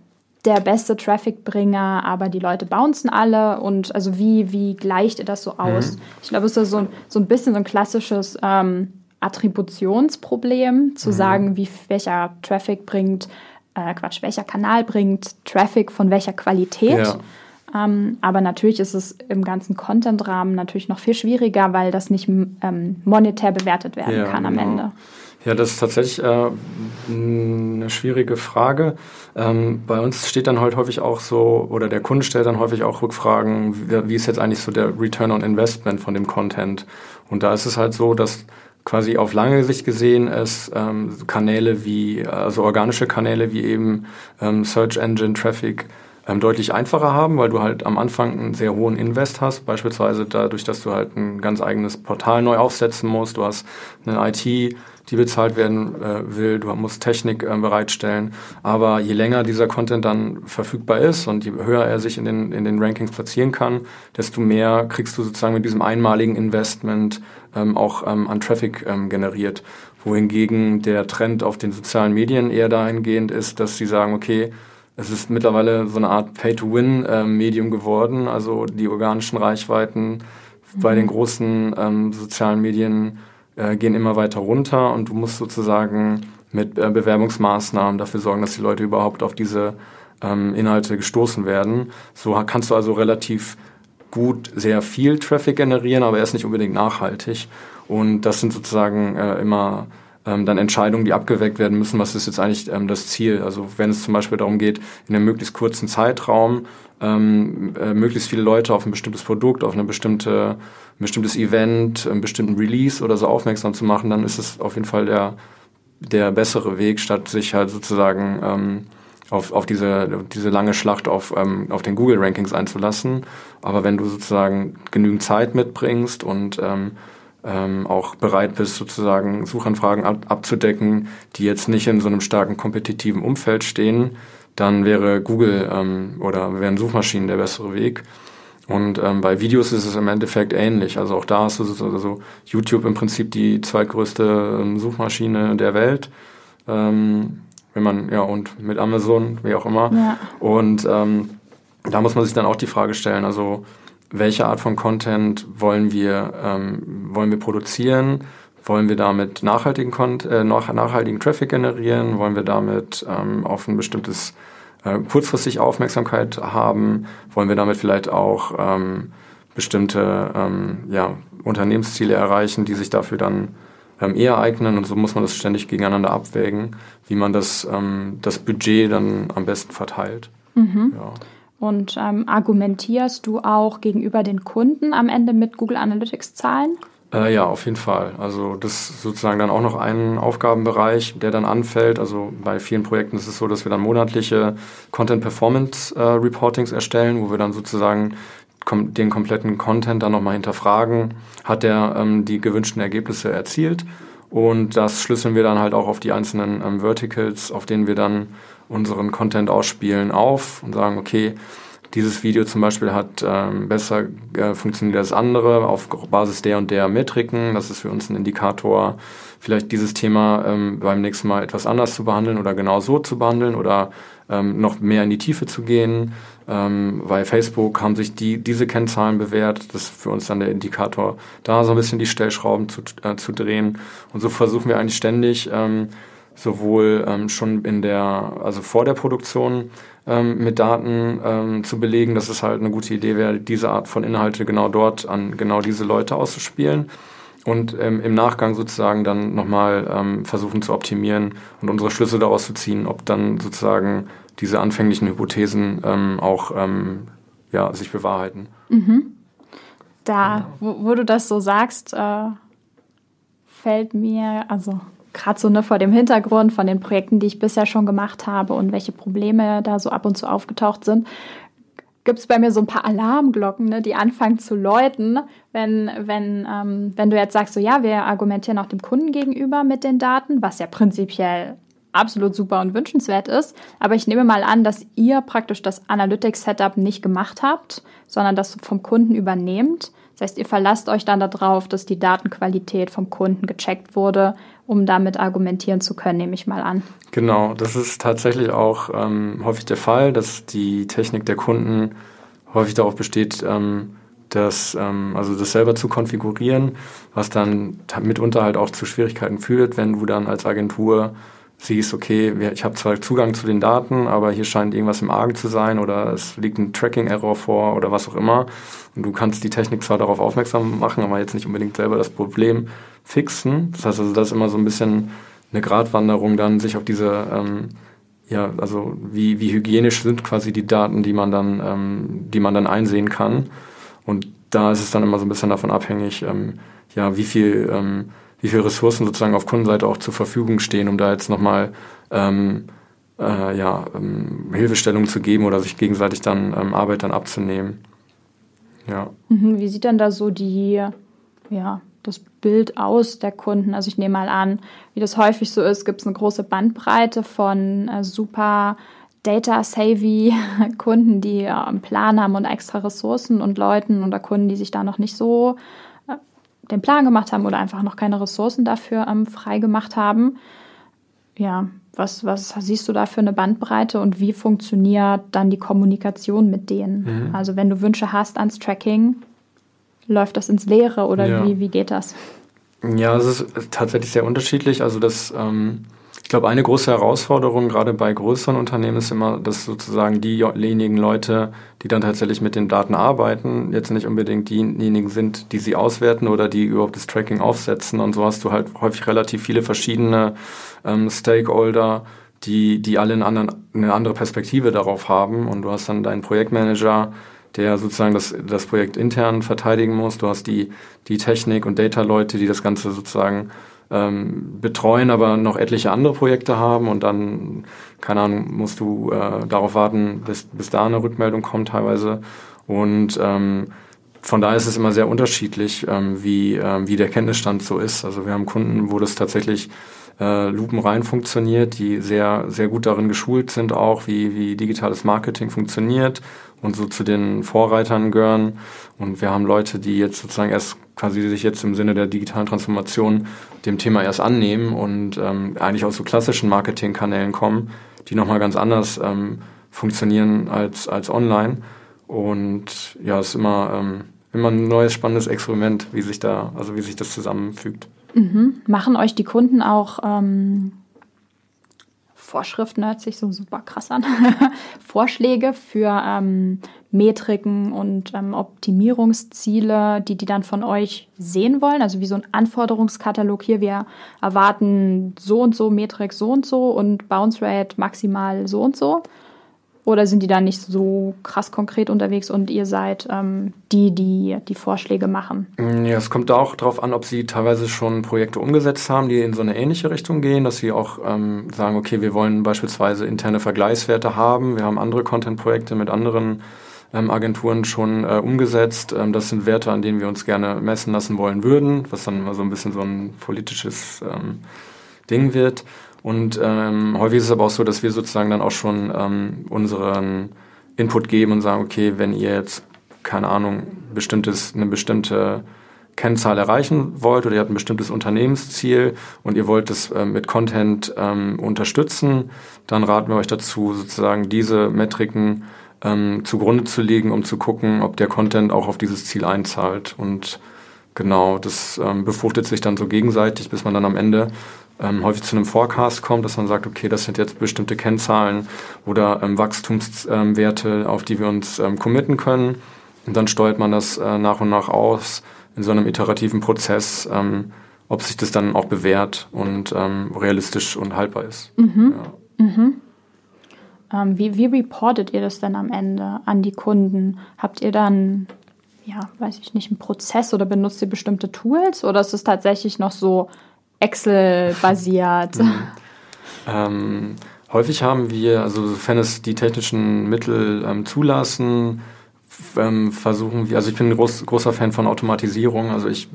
der beste Trafficbringer, aber die Leute bouncen alle und also wie, wie gleicht ihr das so aus? Mhm. Ich glaube, es ist so, so ein bisschen so ein klassisches ähm, Attributionsproblem, zu mhm. sagen, wie welcher Traffic bringt, äh, Quatsch, welcher Kanal bringt Traffic von welcher Qualität. Ja. Ähm, aber natürlich ist es im ganzen Content-Rahmen natürlich noch viel schwieriger, weil das nicht ähm, monetär bewertet werden ja, kann am genau. Ende. Ja, das ist tatsächlich äh, eine schwierige Frage. Ähm, bei uns steht dann halt häufig auch so, oder der Kunde stellt dann häufig auch Rückfragen, wie, wie ist jetzt eigentlich so der Return on Investment von dem Content? Und da ist es halt so, dass quasi auf lange Sicht gesehen es ähm, Kanäle wie, also organische Kanäle wie eben ähm, Search Engine Traffic ähm, deutlich einfacher haben, weil du halt am Anfang einen sehr hohen Invest hast, beispielsweise dadurch, dass du halt ein ganz eigenes Portal neu aufsetzen musst, du hast eine IT, die bezahlt werden äh, will, du musst Technik äh, bereitstellen, aber je länger dieser Content dann verfügbar ist und je höher er sich in den, in den Rankings platzieren kann, desto mehr kriegst du sozusagen mit diesem einmaligen Investment ähm, auch ähm, an Traffic ähm, generiert. Wohingegen der Trend auf den sozialen Medien eher dahingehend ist, dass sie sagen, okay, es ist mittlerweile so eine Art Pay-to-Win-Medium geworden. Also die organischen Reichweiten mhm. bei den großen ähm, sozialen Medien äh, gehen immer weiter runter und du musst sozusagen mit äh, Bewerbungsmaßnahmen dafür sorgen, dass die Leute überhaupt auf diese ähm, Inhalte gestoßen werden. So kannst du also relativ gut sehr viel Traffic generieren, aber er ist nicht unbedingt nachhaltig. Und das sind sozusagen äh, immer ähm, dann Entscheidungen, die abgeweckt werden müssen, was ist jetzt eigentlich ähm, das Ziel. Also wenn es zum Beispiel darum geht, in einem möglichst kurzen Zeitraum ähm, äh, möglichst viele Leute auf ein bestimmtes Produkt, auf eine bestimmte, ein bestimmtes Event, einen bestimmten Release oder so aufmerksam zu machen, dann ist es auf jeden Fall der, der bessere Weg, statt sich halt sozusagen ähm, auf, auf diese, diese lange Schlacht auf, ähm, auf den Google-Rankings einzulassen. Aber wenn du sozusagen genügend Zeit mitbringst und ähm, ähm, auch bereit bist, sozusagen Suchanfragen ab, abzudecken, die jetzt nicht in so einem starken kompetitiven Umfeld stehen, dann wäre Google ähm, oder wären Suchmaschinen der bessere Weg. Und ähm, bei Videos ist es im Endeffekt ähnlich. Also auch da du so, also YouTube im Prinzip die zweitgrößte ähm, Suchmaschine der Welt. Ähm, wenn man, ja, und mit Amazon, wie auch immer. Ja. Und ähm, da muss man sich dann auch die Frage stellen, also welche Art von Content wollen wir, ähm, wollen wir produzieren? Wollen wir damit nachhaltigen, Content, äh, nachhaltigen Traffic generieren? Wollen wir damit ähm, auf ein bestimmtes äh, kurzfristig Aufmerksamkeit haben? Wollen wir damit vielleicht auch ähm, bestimmte ähm, ja, Unternehmensziele erreichen, die sich dafür dann ähm, eher eignen? Und so muss man das ständig gegeneinander abwägen, wie man das, ähm, das Budget dann am besten verteilt. Mhm. Ja. Und ähm, argumentierst du auch gegenüber den Kunden am Ende mit Google Analytics Zahlen? Äh, ja, auf jeden Fall. Also das ist sozusagen dann auch noch ein Aufgabenbereich, der dann anfällt. Also bei vielen Projekten ist es so, dass wir dann monatliche Content Performance äh, Reportings erstellen, wo wir dann sozusagen kom den kompletten Content dann nochmal hinterfragen. Hat der ähm, die gewünschten Ergebnisse erzielt? Und das schlüsseln wir dann halt auch auf die einzelnen ähm, Verticals, auf denen wir dann unseren Content ausspielen, auf und sagen, okay, dieses Video zum Beispiel hat ähm, besser äh, funktioniert als andere auf Basis der und der Metriken. Das ist für uns ein Indikator, vielleicht dieses Thema ähm, beim nächsten Mal etwas anders zu behandeln oder genau so zu behandeln oder ähm, noch mehr in die Tiefe zu gehen. Ähm, bei Facebook haben sich die, diese Kennzahlen bewährt. Das ist für uns dann der Indikator, da so ein bisschen die Stellschrauben zu, äh, zu drehen. Und so versuchen wir eigentlich ständig, ähm, sowohl ähm, schon in der, also vor der Produktion ähm, mit Daten ähm, zu belegen, dass es halt eine gute Idee wäre, diese Art von Inhalte genau dort an genau diese Leute auszuspielen und ähm, im Nachgang sozusagen dann nochmal ähm, versuchen zu optimieren und unsere Schlüsse daraus zu ziehen, ob dann sozusagen diese anfänglichen Hypothesen ähm, auch ähm, ja, sich bewahrheiten. Mhm. Da, wo, wo, du das so sagst, äh, fällt mir, also gerade so ne, vor dem Hintergrund von den Projekten, die ich bisher schon gemacht habe und welche Probleme da so ab und zu aufgetaucht sind, gibt es bei mir so ein paar Alarmglocken, ne, die anfangen zu läuten, wenn, wenn, ähm, wenn du jetzt sagst, so ja, wir argumentieren auch dem Kunden gegenüber mit den Daten, was ja prinzipiell absolut super und wünschenswert ist. Aber ich nehme mal an, dass ihr praktisch das Analytics-Setup nicht gemacht habt, sondern das vom Kunden übernehmt. Das heißt, ihr verlasst euch dann darauf, dass die Datenqualität vom Kunden gecheckt wurde, um damit argumentieren zu können, nehme ich mal an. Genau, das ist tatsächlich auch ähm, häufig der Fall, dass die Technik der Kunden häufig darauf besteht, ähm, das, ähm, also das selber zu konfigurieren, was dann mitunter halt auch zu Schwierigkeiten führt, wenn du dann als Agentur siehst, okay, ich habe zwar Zugang zu den Daten, aber hier scheint irgendwas im Argen zu sein oder es liegt ein Tracking-Error vor oder was auch immer. Und du kannst die Technik zwar darauf aufmerksam machen, aber jetzt nicht unbedingt selber das Problem fixen. Das heißt also, das ist immer so ein bisschen eine Gratwanderung dann, sich auf diese, ähm, ja, also wie, wie hygienisch sind quasi die Daten, die man dann, ähm, die man dann einsehen kann. Und da ist es dann immer so ein bisschen davon abhängig, ähm, ja, wie viel ähm, wie viele Ressourcen sozusagen auf Kundenseite auch zur Verfügung stehen, um da jetzt nochmal ähm, äh, ja, ähm, Hilfestellung zu geben oder sich gegenseitig dann ähm, Arbeit dann abzunehmen. Ja. Mhm, wie sieht denn da so die, ja, das Bild aus der Kunden? Also ich nehme mal an, wie das häufig so ist, gibt es eine große Bandbreite von äh, super data-savvy Kunden, die äh, einen Plan haben und extra Ressourcen und Leuten oder Kunden, die sich da noch nicht so äh, den Plan gemacht haben oder einfach noch keine Ressourcen dafür ähm, frei gemacht haben. Ja, was, was siehst du da für eine Bandbreite und wie funktioniert dann die Kommunikation mit denen? Mhm. Also wenn du Wünsche hast ans Tracking, läuft das ins Leere oder ja. wie, wie geht das? Ja, es ist tatsächlich sehr unterschiedlich. Also das ähm, glaube, eine große Herausforderung gerade bei größeren Unternehmen ist immer, dass sozusagen diejenigen Leute, die dann tatsächlich mit den Daten arbeiten, jetzt nicht unbedingt diejenigen sind, die sie auswerten oder die überhaupt das Tracking aufsetzen. Und so hast du halt häufig relativ viele verschiedene ähm, Stakeholder, die, die alle anderen, eine andere Perspektive darauf haben. Und du hast dann deinen Projektmanager, der sozusagen das, das Projekt intern verteidigen muss. Du hast die, die Technik- und Data-Leute, die das Ganze sozusagen ähm, betreuen, aber noch etliche andere Projekte haben und dann, keine Ahnung, musst du äh, darauf warten, bis, bis da eine Rückmeldung kommt teilweise. Und ähm, von daher ist es immer sehr unterschiedlich, ähm, wie, ähm, wie der Kenntnisstand so ist. Also wir haben Kunden, wo das tatsächlich äh, lupenrein funktioniert, die sehr, sehr gut darin geschult sind, auch wie, wie digitales Marketing funktioniert und so zu den Vorreitern gehören. Und wir haben Leute, die jetzt sozusagen erst quasi sich jetzt im Sinne der digitalen Transformation dem Thema erst annehmen und ähm, eigentlich aus so klassischen Marketingkanälen kommen, die nochmal ganz anders ähm, funktionieren als, als online. Und ja, es ist immer, ähm, immer ein neues spannendes Experiment, wie sich da, also wie sich das zusammenfügt. Mhm. Machen euch die Kunden auch ähm, Vorschriften, hört sich so super krass an, Vorschläge für ähm, Metriken und ähm, Optimierungsziele, die die dann von euch sehen wollen? Also wie so ein Anforderungskatalog hier, wir erwarten so und so Metrik so und so und Bounce Rate maximal so und so. Oder sind die da nicht so krass konkret unterwegs und ihr seid ähm, die, die die Vorschläge machen? Mm, ja, es kommt auch darauf an, ob sie teilweise schon Projekte umgesetzt haben, die in so eine ähnliche Richtung gehen, dass sie auch ähm, sagen, okay, wir wollen beispielsweise interne Vergleichswerte haben. Wir haben andere Content-Projekte mit anderen ähm, Agenturen schon äh, umgesetzt. Ähm, das sind Werte, an denen wir uns gerne messen lassen wollen würden, was dann mal so ein bisschen so ein politisches ähm, Ding wird. Und ähm, häufig ist es aber auch so, dass wir sozusagen dann auch schon ähm, unseren Input geben und sagen, okay, wenn ihr jetzt, keine Ahnung, bestimmtes, eine bestimmte Kennzahl erreichen wollt oder ihr habt ein bestimmtes Unternehmensziel und ihr wollt es äh, mit Content ähm, unterstützen, dann raten wir euch dazu, sozusagen diese Metriken ähm, zugrunde zu legen, um zu gucken, ob der Content auch auf dieses Ziel einzahlt. Und genau, das ähm, befruchtet sich dann so gegenseitig, bis man dann am Ende ähm, häufig zu einem Forecast kommt, dass man sagt, okay, das sind jetzt bestimmte Kennzahlen oder ähm, Wachstumswerte, auf die wir uns ähm, committen können. Und dann steuert man das äh, nach und nach aus in so einem iterativen Prozess, ähm, ob sich das dann auch bewährt und ähm, realistisch und haltbar ist. Mhm. Ja. Mhm. Ähm, wie, wie reportet ihr das denn am Ende an die Kunden? Habt ihr dann, ja, weiß ich nicht, einen Prozess oder benutzt ihr bestimmte Tools oder ist es tatsächlich noch so Excel-basiert? Mhm. Ähm, häufig haben wir, also sofern es die technischen Mittel ähm, zulassen, ähm, versuchen wir, also ich bin ein groß, großer Fan von Automatisierung. Also ich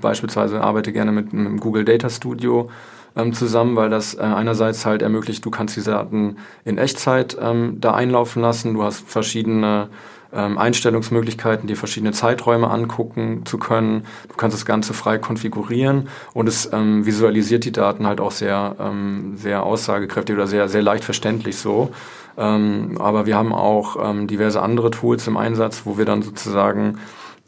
beispielsweise arbeite gerne mit, dem Google Data Studio ähm, zusammen, weil das äh, einerseits halt ermöglicht, du kannst diese Daten in Echtzeit ähm, da einlaufen lassen. Du hast verschiedene ähm, Einstellungsmöglichkeiten, dir verschiedene Zeiträume angucken zu können. Du kannst das Ganze frei konfigurieren und es ähm, visualisiert die Daten halt auch sehr, ähm, sehr aussagekräftig oder sehr, sehr leicht verständlich so. Ähm, aber wir haben auch ähm, diverse andere Tools im Einsatz, wo wir dann sozusagen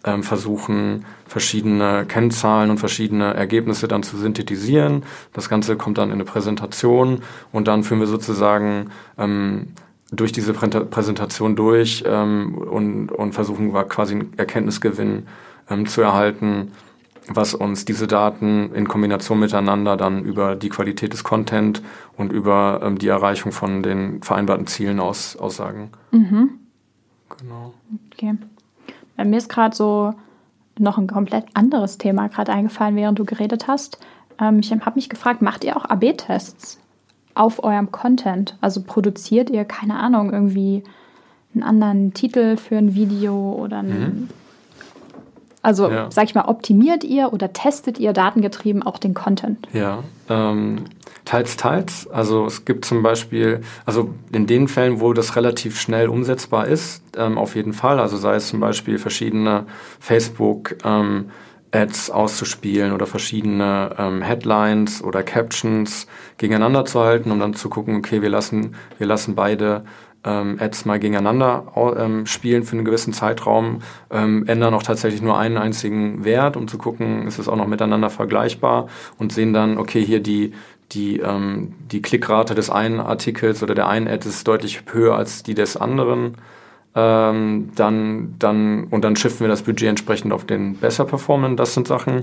ähm, versuchen, verschiedene Kennzahlen und verschiedene Ergebnisse dann zu synthetisieren. Das Ganze kommt dann in eine Präsentation und dann führen wir sozusagen ähm, durch diese Präsentation durch ähm, und, und versuchen quasi einen Erkenntnisgewinn ähm, zu erhalten, was uns diese Daten in Kombination miteinander dann über die Qualität des Content und über ähm, die Erreichung von den vereinbarten Zielen aus, aussagen. Mhm. Genau. Okay. Bei mir ist gerade so noch ein komplett anderes Thema gerade eingefallen, während du geredet hast. Ähm, ich habe mich gefragt, macht ihr auch AB-Tests? Auf eurem Content? Also produziert ihr, keine Ahnung, irgendwie einen anderen Titel für ein Video oder ein, mhm. Also, ja. sag ich mal, optimiert ihr oder testet ihr datengetrieben auch den Content? Ja, ähm, teils, teils. Also es gibt zum Beispiel, also in den Fällen, wo das relativ schnell umsetzbar ist, ähm, auf jeden Fall. Also sei es zum Beispiel verschiedene Facebook- ähm, Ads auszuspielen oder verschiedene ähm, Headlines oder Captions gegeneinander zu halten, um dann zu gucken, okay, wir lassen, wir lassen beide ähm, Ads mal gegeneinander ähm, spielen für einen gewissen Zeitraum, ähm, ändern auch tatsächlich nur einen einzigen Wert, um zu gucken, ist es auch noch miteinander vergleichbar und sehen dann, okay, hier die, die, ähm, die Klickrate des einen Artikels oder der einen Ad ist deutlich höher als die des anderen. Ähm, dann, dann, und dann shiften wir das Budget entsprechend auf den besser performenden. Das sind Sachen.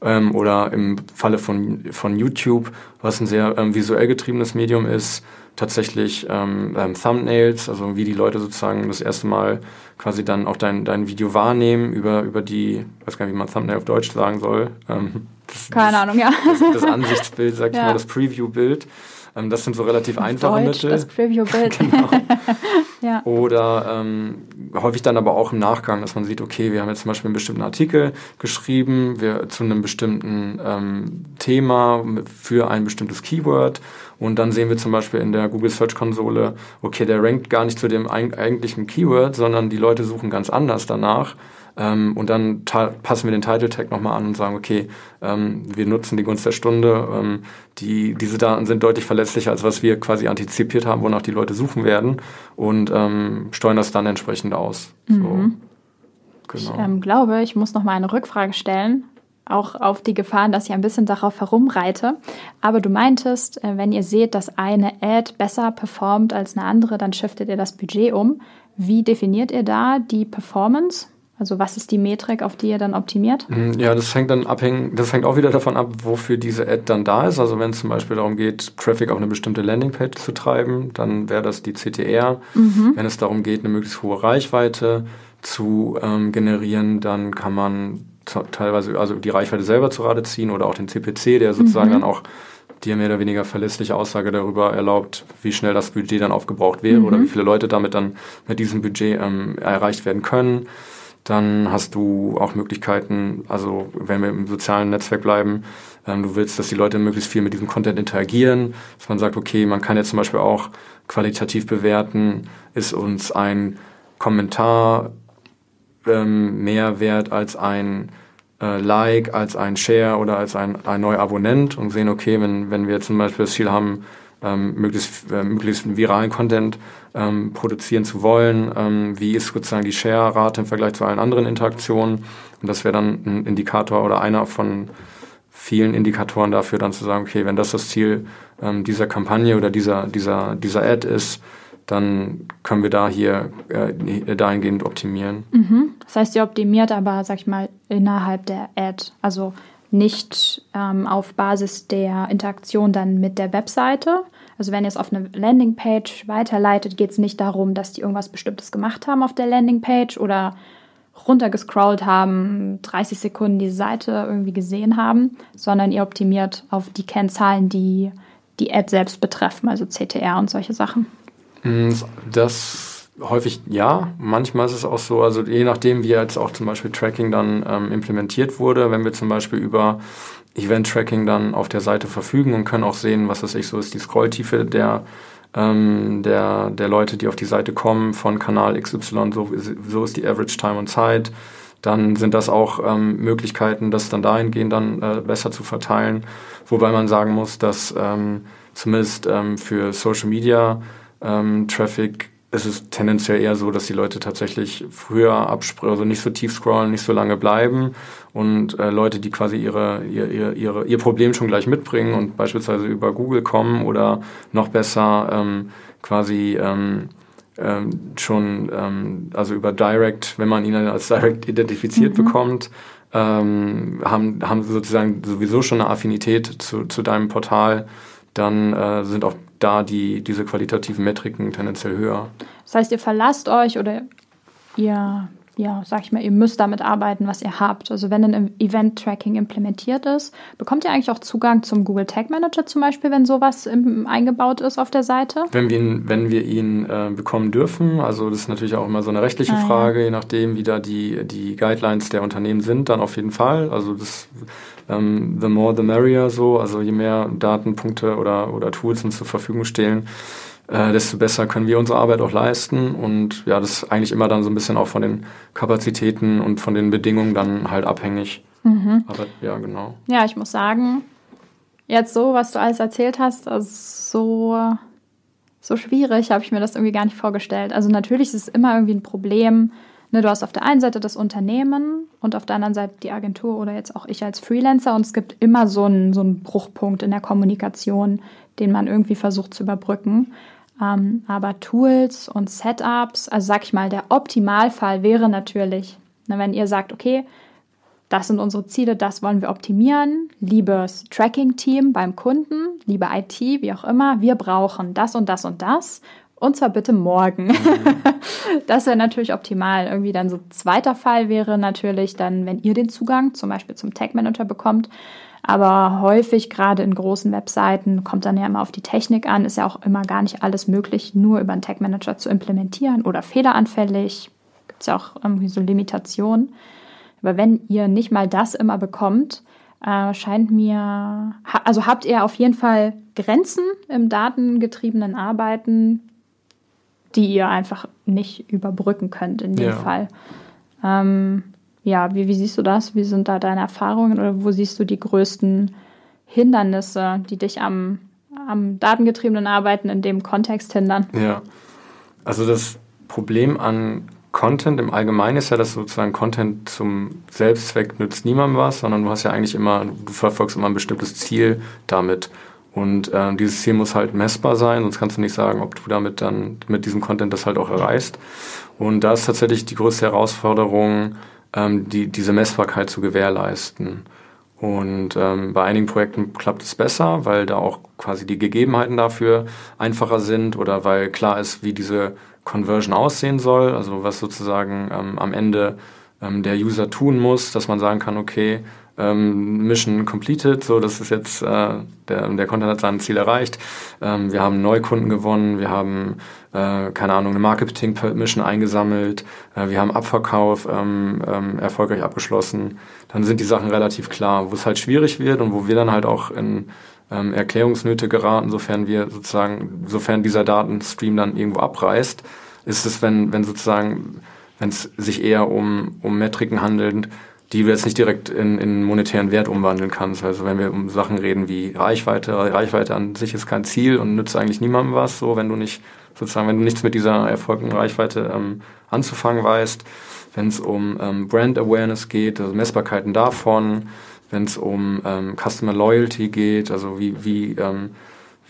Ähm, oder im Falle von, von YouTube, was ein sehr ähm, visuell getriebenes Medium ist, tatsächlich ähm, ähm, Thumbnails, also wie die Leute sozusagen das erste Mal quasi dann auch dein, dein Video wahrnehmen über, über die, weiß gar nicht, wie man Thumbnail auf Deutsch sagen soll. Ähm, das, Keine das, Ahnung, ja. Das, das Ansichtsbild, sag ich ja. mal, das Preview-Bild. Ähm, das sind so relativ einfache Deutsch, Mittel. Das Preview-Bild. genau. ja. Oder ähm, häufig dann aber auch im Nachgang, dass man sieht, okay, wir haben jetzt zum Beispiel einen bestimmten Artikel geschrieben, wir zu einem bestimmten ähm, Thema für ein bestimmtes Keyword und dann sehen wir zum Beispiel in der Google Search Konsole, okay, der rankt gar nicht zu dem eigentlichen Keyword, sondern die Leute suchen ganz anders danach. Ähm, und dann passen wir den Title Tag nochmal an und sagen, okay, ähm, wir nutzen die Gunst der Stunde. Ähm, die, diese Daten sind deutlich verlässlicher, als was wir quasi antizipiert haben, wonach die Leute suchen werden und ähm, steuern das dann entsprechend aus. Mhm. So, genau. Ich ähm, glaube, ich muss noch mal eine Rückfrage stellen auch auf die Gefahren, dass ich ein bisschen darauf herumreite. Aber du meintest, äh, wenn ihr seht, dass eine Ad besser performt als eine andere, dann shiftet ihr das Budget um. Wie definiert ihr da die Performance? Also was ist die Metrik, auf die ihr dann optimiert? Mhm, ja, das hängt dann abhängig, das hängt auch wieder davon ab, wofür diese Ad dann da ist. Also wenn es zum Beispiel darum geht, Traffic auf eine bestimmte Landingpage zu treiben, dann wäre das die CTR. Mhm. Wenn es darum geht, eine möglichst hohe Reichweite zu ähm, generieren, dann kann man teilweise also die Reichweite selber zu Rate ziehen oder auch den CPC, der sozusagen mhm. dann auch dir mehr oder weniger verlässliche Aussage darüber erlaubt, wie schnell das Budget dann aufgebraucht wäre mhm. oder wie viele Leute damit dann mit diesem Budget ähm, erreicht werden können. Dann hast du auch Möglichkeiten, also wenn wir im sozialen Netzwerk bleiben, ähm, du willst, dass die Leute möglichst viel mit diesem Content interagieren, dass man sagt, okay, man kann jetzt zum Beispiel auch qualitativ bewerten, ist uns ein Kommentar ähm, mehr wert als ein äh, Like, als ein Share oder als ein, ein neuer Abonnent und sehen, okay, wenn, wenn wir zum Beispiel das Ziel haben, ähm, möglichst, äh, möglichst viralen Content ähm, produzieren zu wollen, ähm, wie ist sozusagen die Share-Rate im Vergleich zu allen anderen Interaktionen und das wäre dann ein Indikator oder einer von vielen Indikatoren dafür, dann zu sagen, okay, wenn das das Ziel ähm, dieser Kampagne oder dieser, dieser, dieser Ad ist, dann können wir da hier äh, dahingehend optimieren. Mhm. Das heißt, ihr optimiert aber, sag ich mal, innerhalb der Ad, also nicht ähm, auf Basis der Interaktion dann mit der Webseite. Also wenn ihr es auf eine Landingpage weiterleitet, geht es nicht darum, dass die irgendwas Bestimmtes gemacht haben auf der Landingpage oder runtergescrollt haben, 30 Sekunden die Seite irgendwie gesehen haben, sondern ihr optimiert auf die Kennzahlen, die die Ad selbst betreffen, also CTR und solche Sachen. Mm, das häufig ja. Manchmal ist es auch so, also je nachdem, wie jetzt auch zum Beispiel Tracking dann ähm, implementiert wurde, wenn wir zum Beispiel über Event-Tracking dann auf der Seite verfügen und können auch sehen, was das ich so ist, die Scrolltiefe der ähm, der, der Leute, die auf die Seite kommen, von Kanal XY, so, so ist die Average Time und Zeit. Dann sind das auch ähm, Möglichkeiten, das dann dahingehend dann äh, besser zu verteilen. Wobei man sagen muss, dass ähm, zumindest ähm, für Social Media ähm, Traffic ist es tendenziell eher so, dass die Leute tatsächlich früher abspringen, also nicht so tief scrollen, nicht so lange bleiben und äh, Leute, die quasi ihre, ihr, ihr, ihr Problem schon gleich mitbringen und beispielsweise über Google kommen oder noch besser ähm, quasi ähm, ähm, schon, ähm, also über Direct, wenn man ihn als Direct identifiziert mhm. bekommt, ähm, haben, haben sozusagen sowieso schon eine Affinität zu, zu deinem Portal, dann äh, sind auch da die, diese qualitativen Metriken tendenziell höher. Das heißt, ihr verlasst euch oder ihr ja, sag ich mal, ihr müsst damit arbeiten, was ihr habt. Also wenn ein Event-Tracking implementiert ist, bekommt ihr eigentlich auch Zugang zum Google Tag Manager zum Beispiel, wenn sowas im, eingebaut ist auf der Seite? Wenn wir ihn, wenn wir ihn äh, bekommen dürfen, also das ist natürlich auch immer so eine rechtliche ah, Frage, ja. je nachdem, wie da die, die Guidelines der Unternehmen sind, dann auf jeden Fall. Also das ähm, the more the merrier so, also je mehr Datenpunkte oder, oder Tools uns zur Verfügung stehen, äh, desto besser können wir unsere Arbeit auch leisten. Und ja, das ist eigentlich immer dann so ein bisschen auch von den Kapazitäten und von den Bedingungen dann halt abhängig. Mhm. Aber ja, genau. Ja, ich muss sagen, jetzt so, was du alles erzählt hast, also so, so schwierig habe ich mir das irgendwie gar nicht vorgestellt. Also natürlich ist es immer irgendwie ein Problem. Ne, du hast auf der einen Seite das Unternehmen und auf der anderen Seite die Agentur oder jetzt auch ich als Freelancer und es gibt immer so einen, so einen Bruchpunkt in der Kommunikation, den man irgendwie versucht zu überbrücken. Ähm, aber Tools und Setups, also sag ich mal, der Optimalfall wäre natürlich, ne, wenn ihr sagt, okay, das sind unsere Ziele, das wollen wir optimieren. Liebes Tracking-Team beim Kunden, liebe IT, wie auch immer, wir brauchen das und das und das. Und zwar bitte morgen. Mhm. das wäre natürlich optimal. Irgendwie dann so zweiter Fall wäre natürlich dann, wenn ihr den Zugang zum Beispiel zum Tag Manager bekommt, aber häufig, gerade in großen Webseiten, kommt dann ja immer auf die Technik an, ist ja auch immer gar nicht alles möglich, nur über einen Tag Manager zu implementieren oder fehleranfällig. Gibt es ja auch irgendwie so Limitationen. Aber wenn ihr nicht mal das immer bekommt, äh, scheint mir, also habt ihr auf jeden Fall Grenzen im datengetriebenen Arbeiten, die ihr einfach nicht überbrücken könnt in dem ja. Fall. Ähm, ja, wie, wie siehst du das? Wie sind da deine Erfahrungen oder wo siehst du die größten Hindernisse, die dich am, am datengetriebenen Arbeiten in dem Kontext hindern? Ja, also das Problem an Content im Allgemeinen ist ja, dass sozusagen Content zum Selbstzweck nützt niemandem was, sondern du hast ja eigentlich immer, du verfolgst immer ein bestimmtes Ziel damit. Und äh, dieses Ziel muss halt messbar sein, sonst kannst du nicht sagen, ob du damit dann mit diesem Content das halt auch erreichst. Und da ist tatsächlich die größte Herausforderung, ähm, die, diese Messbarkeit zu gewährleisten. Und ähm, bei einigen Projekten klappt es besser, weil da auch quasi die Gegebenheiten dafür einfacher sind oder weil klar ist, wie diese Conversion aussehen soll, also was sozusagen ähm, am Ende ähm, der User tun muss, dass man sagen kann, okay, ähm, Mission completed, so das ist jetzt äh, der, der Content hat sein Ziel erreicht. Ähm, wir haben Neukunden gewonnen, wir haben äh, keine Ahnung eine Marketing Mission eingesammelt, äh, wir haben Abverkauf ähm, ähm, erfolgreich abgeschlossen. Dann sind die Sachen relativ klar, wo es halt schwierig wird und wo wir dann halt auch in ähm, Erklärungsnöte geraten, sofern wir sozusagen, sofern dieser Datenstream dann irgendwo abreißt, ist es, wenn, wenn sozusagen, wenn es sich eher um, um Metriken handelt, die du jetzt nicht direkt in, in monetären Wert umwandeln kannst. Also wenn wir um Sachen reden wie Reichweite, Reichweite an sich ist kein Ziel und nützt eigentlich niemandem was, so wenn du nicht sozusagen, wenn du nichts mit dieser erfolgten Reichweite ähm, anzufangen weißt, wenn es um ähm, Brand Awareness geht, also Messbarkeiten davon, wenn es um ähm, Customer Loyalty geht, also wie, wie ähm,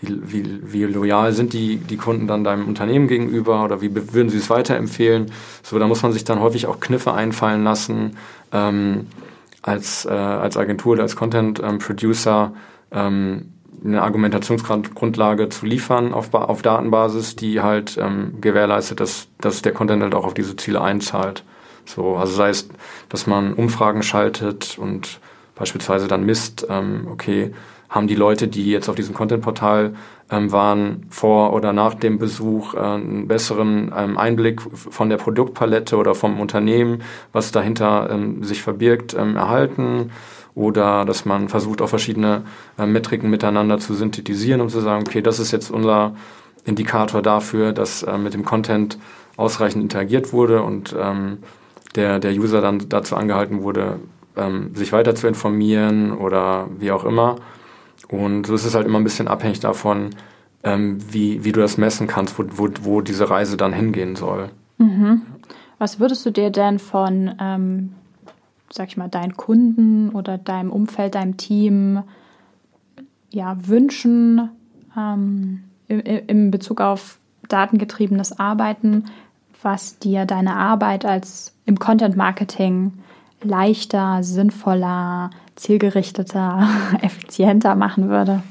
wie, wie, wie loyal sind die, die Kunden dann deinem Unternehmen gegenüber oder wie würden sie es weiterempfehlen? So, da muss man sich dann häufig auch Kniffe einfallen lassen, ähm, als, äh, als Agentur oder als Content ähm, ähm, eine Argumentationsgrundlage zu liefern auf, auf Datenbasis, die halt ähm, gewährleistet, dass, dass der Content halt auch auf diese Ziele einzahlt. So, also sei es, dass man Umfragen schaltet und beispielsweise dann misst, ähm, okay, haben die Leute, die jetzt auf diesem Content-Portal ähm, waren, vor oder nach dem Besuch äh, einen besseren ähm, Einblick von der Produktpalette oder vom Unternehmen, was dahinter ähm, sich verbirgt, ähm, erhalten. Oder dass man versucht, auch verschiedene äh, Metriken miteinander zu synthetisieren, um zu sagen, okay, das ist jetzt unser Indikator dafür, dass äh, mit dem Content ausreichend interagiert wurde und ähm, der, der User dann dazu angehalten wurde, ähm, sich weiter zu informieren oder wie auch immer. Und so ist es halt immer ein bisschen abhängig davon, ähm, wie, wie du das messen kannst, wo, wo, wo diese Reise dann hingehen soll. Mhm. Was würdest du dir denn von, ähm, sag ich mal, deinen Kunden oder deinem Umfeld, deinem Team ja, wünschen ähm, im, im Bezug auf datengetriebenes Arbeiten, was dir deine Arbeit als im Content Marketing leichter, sinnvoller, zielgerichteter, effizienter machen würde?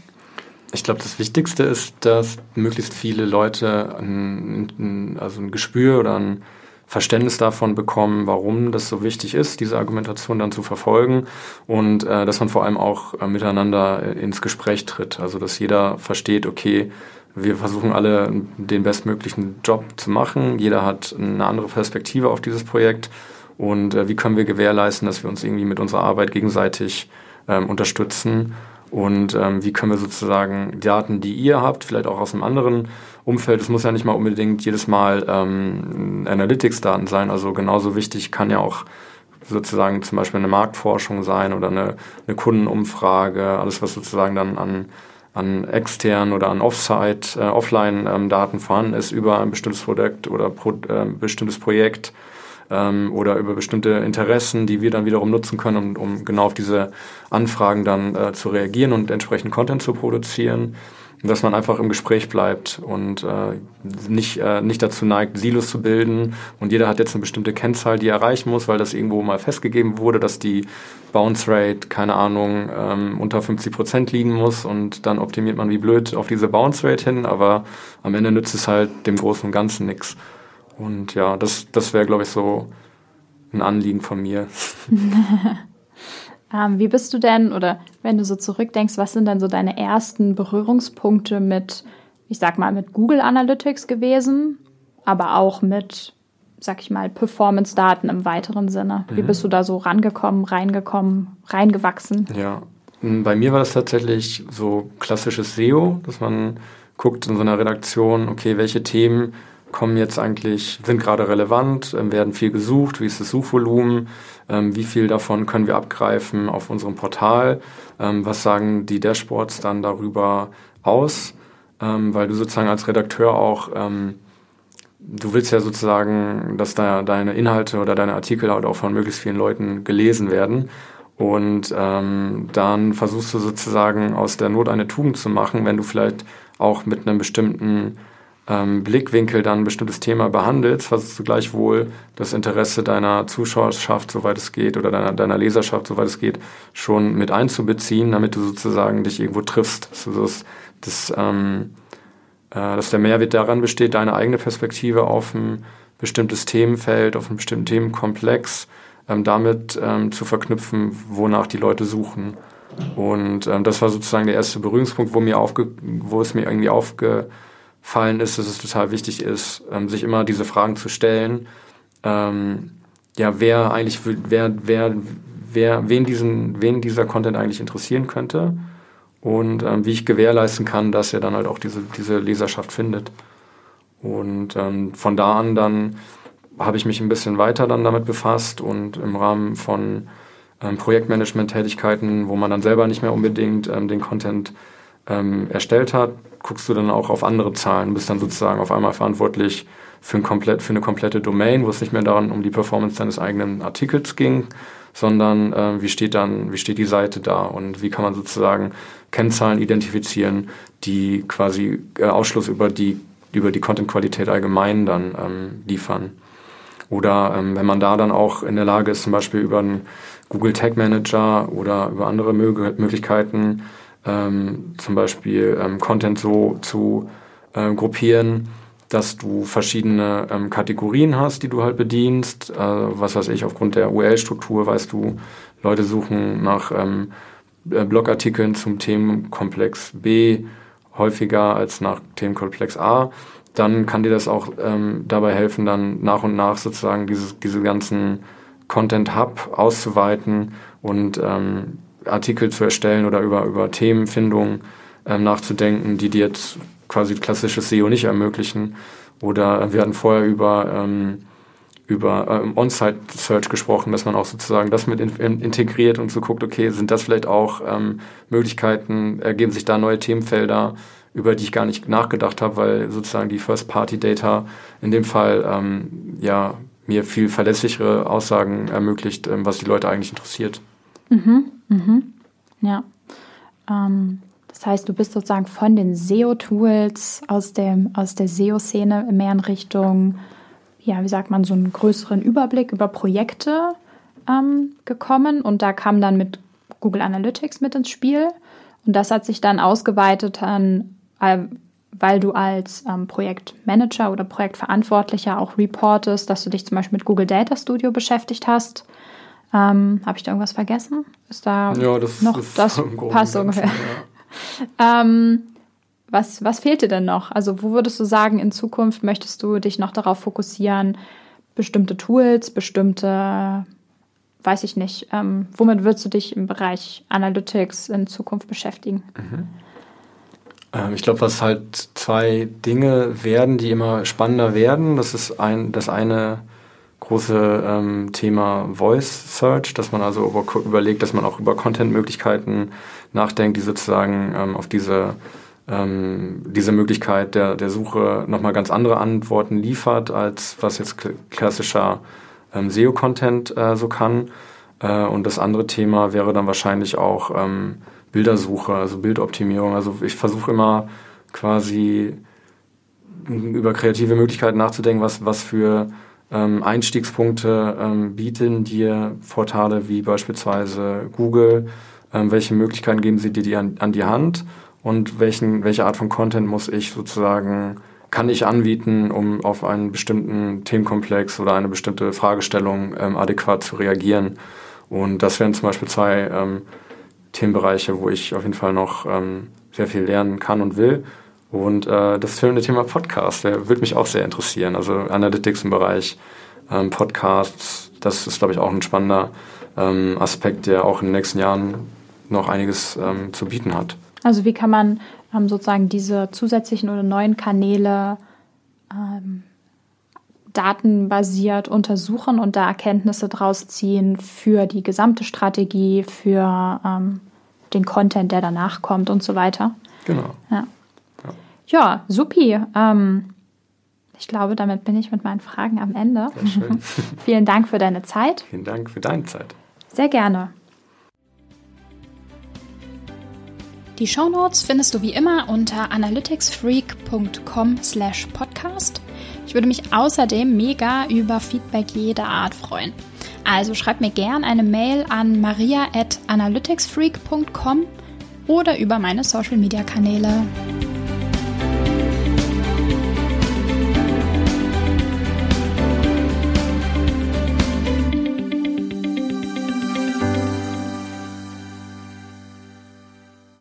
Ich glaube, das Wichtigste ist, dass möglichst viele Leute ein, ein, also ein Gespür oder ein, Verständnis davon bekommen, warum das so wichtig ist, diese Argumentation dann zu verfolgen und äh, dass man vor allem auch äh, miteinander äh, ins Gespräch tritt. Also dass jeder versteht, okay, wir versuchen alle den bestmöglichen Job zu machen. Jeder hat eine andere Perspektive auf dieses Projekt und äh, wie können wir gewährleisten, dass wir uns irgendwie mit unserer Arbeit gegenseitig ähm, unterstützen? Und ähm, wie können wir sozusagen Daten, die ihr habt, vielleicht auch aus einem anderen Umfeld, es muss ja nicht mal unbedingt jedes Mal ähm, Analytics-Daten sein, also genauso wichtig kann ja auch sozusagen zum Beispiel eine Marktforschung sein oder eine, eine Kundenumfrage, alles was sozusagen dann an, an externen oder an Offsite, äh, Offline-Daten ähm, vorhanden ist über ein bestimmtes Produkt oder pro, äh, bestimmtes Projekt ähm, oder über bestimmte Interessen, die wir dann wiederum nutzen können, um, um genau auf diese Anfragen dann äh, zu reagieren und entsprechend Content zu produzieren. Dass man einfach im Gespräch bleibt und äh, nicht, äh, nicht dazu neigt, Silos zu bilden. Und jeder hat jetzt eine bestimmte Kennzahl, die er erreichen muss, weil das irgendwo mal festgegeben wurde, dass die Bounce Rate, keine Ahnung, ähm, unter 50 Prozent liegen muss. Und dann optimiert man wie blöd auf diese Bounce Rate hin. Aber am Ende nützt es halt dem Großen und Ganzen nichts. Und ja, das, das wäre, glaube ich, so ein Anliegen von mir. ähm, wie bist du denn, oder wenn du so zurückdenkst, was sind denn so deine ersten Berührungspunkte mit, ich sag mal, mit Google Analytics gewesen, aber auch mit, sag ich mal, Performance-Daten im weiteren Sinne? Wie mhm. bist du da so rangekommen, reingekommen, reingewachsen? Ja, bei mir war das tatsächlich so klassisches SEO, dass man guckt in so einer Redaktion, okay, welche Themen kommen jetzt eigentlich, sind gerade relevant, ähm, werden viel gesucht, wie ist das Suchvolumen, ähm, wie viel davon können wir abgreifen auf unserem Portal, ähm, was sagen die Dashboards dann darüber aus, weil du sozusagen als Redakteur auch, du willst ja sozusagen, dass da deine Inhalte oder deine Artikel halt auch von möglichst vielen Leuten gelesen werden. Und dann versuchst du sozusagen aus der Not eine Tugend zu machen, wenn du vielleicht auch mit einem bestimmten ähm, Blickwinkel dann ein bestimmtes Thema behandelst, versuchst du gleichwohl das Interesse deiner Zuschauerschaft, soweit es geht, oder deiner, deiner Leserschaft, soweit es geht, schon mit einzubeziehen, damit du sozusagen dich irgendwo triffst. Also das, das, ähm, äh, dass der Mehrwert daran besteht, deine eigene Perspektive auf ein bestimmtes Themenfeld, auf einen bestimmten Themenkomplex ähm, damit ähm, zu verknüpfen, wonach die Leute suchen. Und ähm, das war sozusagen der erste Berührungspunkt, wo, mir aufge wo es mir irgendwie aufge fallen ist, dass es total wichtig ist, ähm, sich immer diese Fragen zu stellen. Ähm, ja, wer eigentlich, wer, wer, wer, wen diesen, wen dieser Content eigentlich interessieren könnte und ähm, wie ich gewährleisten kann, dass er dann halt auch diese, diese Leserschaft findet. Und ähm, von da an dann habe ich mich ein bisschen weiter dann damit befasst und im Rahmen von ähm, Projektmanagement-Tätigkeiten, wo man dann selber nicht mehr unbedingt ähm, den Content ähm, erstellt hat, guckst du dann auch auf andere Zahlen, bist dann sozusagen auf einmal verantwortlich für, ein komplett, für eine komplette Domain, wo es nicht mehr daran um die Performance deines eigenen Artikels ging, sondern äh, wie steht dann, wie steht die Seite da und wie kann man sozusagen Kennzahlen identifizieren, die quasi äh, Ausschluss über die, über die Content-Qualität allgemein dann ähm, liefern. Oder ähm, wenn man da dann auch in der Lage ist, zum Beispiel über einen Google Tag Manager oder über andere Möglichkeiten ähm, zum Beispiel ähm, Content so zu äh, gruppieren, dass du verschiedene ähm, Kategorien hast, die du halt bedienst. Äh, was weiß ich, aufgrund der URL-Struktur weißt du, Leute suchen nach ähm, äh, Blogartikeln zum Themenkomplex B häufiger als nach Themenkomplex A. Dann kann dir das auch ähm, dabei helfen, dann nach und nach sozusagen dieses, diese ganzen Content Hub auszuweiten und ähm, Artikel zu erstellen oder über, über Themenfindung ähm, nachzudenken, die dir jetzt quasi klassisches SEO nicht ermöglichen. Oder wir hatten vorher über, ähm, über ähm, On-Site-Search gesprochen, dass man auch sozusagen das mit in, integriert und so guckt, okay, sind das vielleicht auch ähm, Möglichkeiten, ergeben sich da neue Themenfelder, über die ich gar nicht nachgedacht habe, weil sozusagen die First-Party-Data in dem Fall ähm, ja mir viel verlässlichere Aussagen ermöglicht, ähm, was die Leute eigentlich interessiert. Mhm, mhm. Ja. Ähm, das heißt, du bist sozusagen von den SEO-Tools aus, aus der SEO-Szene mehr in Richtung, ja, wie sagt man, so einen größeren Überblick über Projekte ähm, gekommen und da kam dann mit Google Analytics mit ins Spiel und das hat sich dann ausgeweitet an, weil du als ähm, Projektmanager oder Projektverantwortlicher auch reportest, dass du dich zum Beispiel mit Google Data Studio beschäftigt hast. Ähm, Habe ich da irgendwas vergessen? Ist da ja, das, noch das, das passt ungefähr. Ja. ähm, was, was fehlt dir denn noch? Also wo würdest du sagen, in Zukunft möchtest du dich noch darauf fokussieren, bestimmte Tools, bestimmte, weiß ich nicht, ähm, womit würdest du dich im Bereich Analytics in Zukunft beschäftigen? Mhm. Ähm, ich glaube, was halt zwei Dinge werden, die immer spannender werden, das ist ein, das eine große ähm, Thema Voice Search, dass man also über, überlegt, dass man auch über Content-Möglichkeiten nachdenkt, die sozusagen ähm, auf diese, ähm, diese Möglichkeit der, der Suche nochmal ganz andere Antworten liefert, als was jetzt klassischer ähm, SEO-Content äh, so kann. Äh, und das andere Thema wäre dann wahrscheinlich auch ähm, Bildersuche, also Bildoptimierung. Also ich versuche immer quasi über kreative Möglichkeiten nachzudenken, was, was für ähm, Einstiegspunkte ähm, bieten dir Portale wie beispielsweise Google, ähm, welche Möglichkeiten geben sie dir die an, an die Hand und welchen, welche Art von Content muss ich sozusagen, kann ich anbieten, um auf einen bestimmten Themenkomplex oder eine bestimmte Fragestellung ähm, adäquat zu reagieren. Und das wären zum Beispiel zwei ähm, Themenbereiche, wo ich auf jeden Fall noch ähm, sehr viel lernen kann und will. Und äh, das schöne Thema Podcast, der würde mich auch sehr interessieren. Also Analytics im Bereich ähm, Podcasts, das ist, glaube ich, auch ein spannender ähm, Aspekt, der auch in den nächsten Jahren noch einiges ähm, zu bieten hat. Also wie kann man ähm, sozusagen diese zusätzlichen oder neuen Kanäle ähm, datenbasiert untersuchen und da Erkenntnisse draus ziehen für die gesamte Strategie, für ähm, den Content, der danach kommt und so weiter. Genau. Ja, ja. supi. Ähm, ich glaube, damit bin ich mit meinen Fragen am Ende. Sehr schön. Vielen Dank für deine Zeit. Vielen Dank für deine Zeit. Sehr gerne. Die Shownotes findest du wie immer unter analyticsfreak.com/podcast. Ich würde mich außerdem mega über Feedback jeder Art freuen. Also schreib mir gern eine Mail an maria@analyticsfreak.com oder über meine Social Media Kanäle.